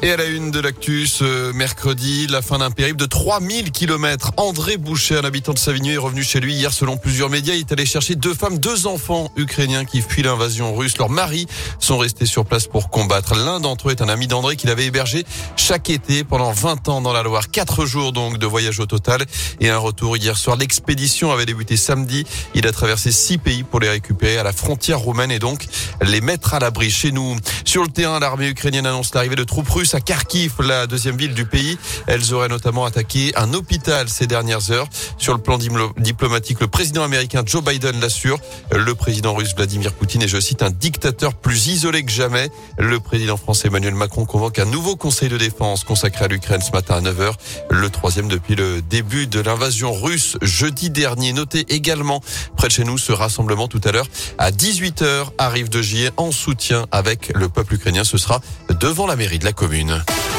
Et à la une de l'actu ce mercredi, la fin d'un périple de 3000 km. André Boucher, un habitant de Savigny, est revenu chez lui hier selon plusieurs médias. Il est allé chercher deux femmes, deux enfants ukrainiens qui fuient l'invasion russe. Leurs maris sont restés sur place pour combattre. L'un d'entre eux est un ami d'André qu'il avait hébergé chaque été pendant 20 ans dans la Loire. Quatre jours donc de voyage au total et un retour hier soir. L'expédition avait débuté samedi. Il a traversé six pays pour les récupérer à la frontière roumaine et donc les mettre à l'abri chez nous. Sur le terrain, l'armée ukrainienne annonce l'arrivée de troupes russes à Kharkiv, la deuxième ville du pays. Elles auraient notamment attaqué un hôpital ces dernières heures. Sur le plan diplomatique, le président américain Joe Biden l'assure. Le président russe Vladimir Poutine est, je cite, un dictateur plus isolé que jamais. Le président français Emmanuel Macron convoque un nouveau conseil de défense consacré à l'Ukraine ce matin à 9h. Le troisième depuis le début de l'invasion russe jeudi dernier. Notez également près de chez nous ce rassemblement tout à l'heure à 18h arrive de Gier en soutien avec le peuple ukrainien. Ce sera devant la mairie de la commune commune.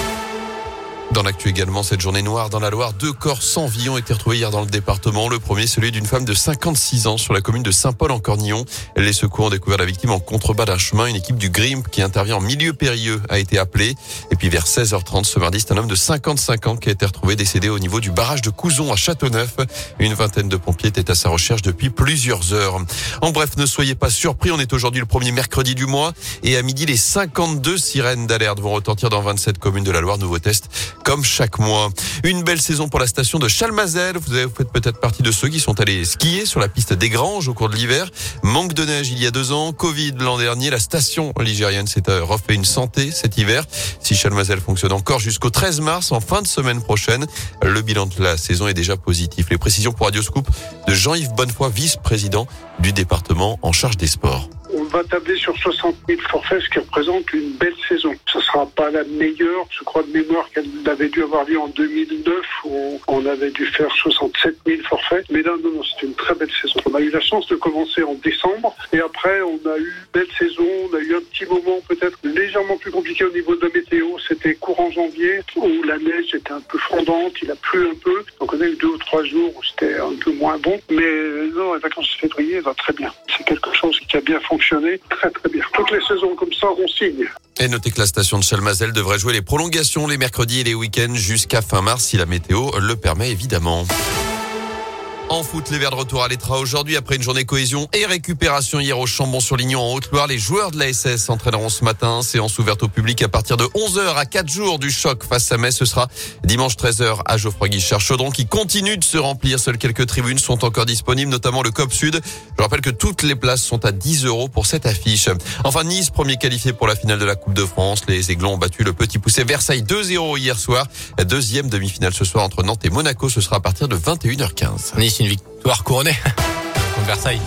Dans l'actu également, cette journée noire dans la Loire, deux corps sans vie ont été retrouvés hier dans le département. Le premier, celui d'une femme de 56 ans sur la commune de Saint-Paul en Cornillon. Les secours ont découvert la victime en contrebas d'un chemin. Une équipe du GRIMP qui intervient en milieu périlleux a été appelée. Et puis vers 16h30 ce mardi, c'est un homme de 55 ans qui a été retrouvé décédé au niveau du barrage de Couzon à Châteauneuf. Une vingtaine de pompiers étaient à sa recherche depuis plusieurs heures. En bref, ne soyez pas surpris, on est aujourd'hui le premier mercredi du mois et à midi, les 52 sirènes d'alerte vont retentir dans 27 communes de la Loire. Nouveau test comme chaque mois. Une belle saison pour la station de Chalmazel. Vous avez fait peut-être partie de ceux qui sont allés skier sur la piste des Granges au cours de l'hiver. Manque de neige il y a deux ans, Covid l'an dernier. La station ligérienne s'est euh, refait une santé cet hiver. Si Chalmazel fonctionne encore jusqu'au 13 mars, en fin de semaine prochaine, le bilan de la saison est déjà positif. Les précisions pour Radio Scoop de Jean-Yves Bonnefoy, vice-président du département en charge des sports va tabler sur 60 000 forfaits, ce qui représente une belle saison. Ce sera pas la meilleure, je crois de mémoire qu'elle avait dû avoir lieu en 2009 où on avait dû faire 67 000 forfaits. Mais là, non, non, c'est une très belle saison. On a eu la chance de commencer en décembre et après, on a eu une belle saison. On a eu un petit moment peut-être légèrement plus compliqué au niveau de la météo. C'était courant janvier où la neige était un peu fondante, il a plu un peu. Donc on a eu deux ou trois jours où c'était un peu moins bon. Mais non, les vacances de février va très bien. C'est quelque chose qui a bien fonctionné très très bien. Toutes les saisons comme ça, on signe. Et notez que la station de Chalmazel devrait jouer les prolongations les mercredis et les week-ends jusqu'à fin mars si la météo le permet évidemment. En foot, les Verts de retour à l'Etra aujourd'hui après une journée cohésion et récupération hier au Chambon-sur-Lignon en Haute-Loire. Les joueurs de la SS s'entraîneront ce matin. Séance ouverte au public à partir de 11h à 4 jours du choc face à Metz. Ce sera dimanche 13h à Geoffroy Guichard Chaudron qui continue de se remplir. Seules quelques tribunes sont encore disponibles, notamment le COP Sud. Je rappelle que toutes les places sont à 10 euros pour cette affiche. Enfin, Nice, premier qualifié pour la finale de la Coupe de France. Les Aiglons ont battu le petit poussé Versailles 2-0 hier soir. Deuxième demi-finale ce soir entre Nantes et Monaco. Ce sera à partir de 21h15 une victoire couronnée contre Versailles.